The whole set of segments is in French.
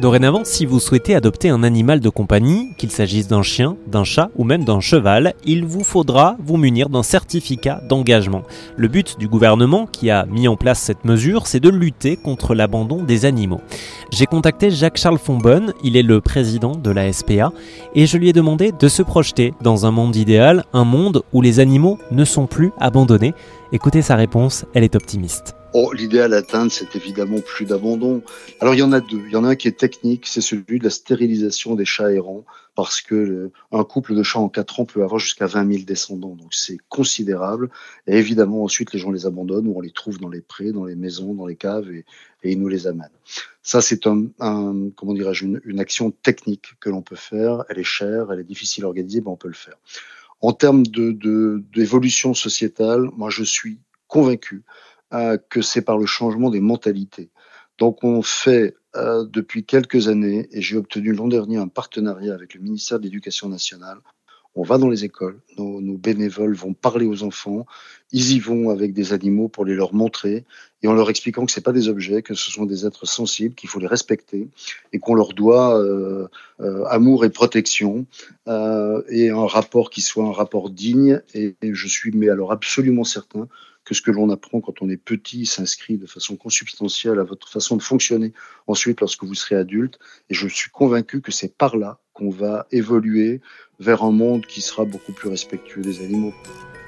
Dorénavant, si vous souhaitez adopter un animal de compagnie, qu'il s'agisse d'un chien, d'un chat ou même d'un cheval, il vous faudra vous munir d'un certificat d'engagement. Le but du gouvernement qui a mis en place cette mesure, c'est de lutter contre l'abandon des animaux. J'ai contacté Jacques-Charles Fonbonne, il est le président de la SPA, et je lui ai demandé de se projeter dans un monde idéal, un monde où les animaux ne sont plus abandonnés. Écoutez sa réponse, elle est optimiste. Oh, l'idéal à atteindre, c'est évidemment plus d'abandon. Alors il y en a deux. Il y en a un qui est technique, c'est celui de la stérilisation des chats errants, parce que un couple de chats en quatre ans peut avoir jusqu'à 20 000 descendants, donc c'est considérable. Et évidemment, ensuite, les gens les abandonnent ou on les trouve dans les prés, dans les maisons, dans les caves, et, ils nous les amènent. Ça, c'est un, comment dirais-je, une, action technique que l'on peut faire. Elle est chère, elle est difficile à organiser, mais on peut le faire. En termes d'évolution sociétale, moi, je suis convaincu que c'est par le changement des mentalités. Donc on fait euh, depuis quelques années, et j'ai obtenu l'an dernier un partenariat avec le ministère de l'Éducation nationale. On va dans les écoles, nos, bénévoles vont parler aux enfants, ils y vont avec des animaux pour les leur montrer, et en leur expliquant que ce pas des objets, que ce sont des êtres sensibles, qu'il faut les respecter, et qu'on leur doit euh, euh, amour et protection, euh, et un rapport qui soit un rapport digne. Et, et je suis mais alors absolument certain que ce que l'on apprend quand on est petit s'inscrit de façon consubstantielle à votre façon de fonctionner ensuite lorsque vous serez adulte. Et je suis convaincu que c'est par là qu'on va évoluer vers un monde qui sera beaucoup plus respectueux des animaux.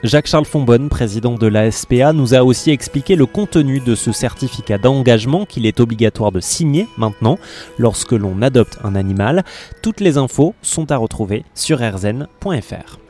Jacques-Charles Fonbonne, président de la SPA, nous a aussi expliqué le contenu de ce certificat d'engagement qu'il est obligatoire de signer maintenant lorsque l'on adopte un animal. Toutes les infos sont à retrouver sur rzn.fr.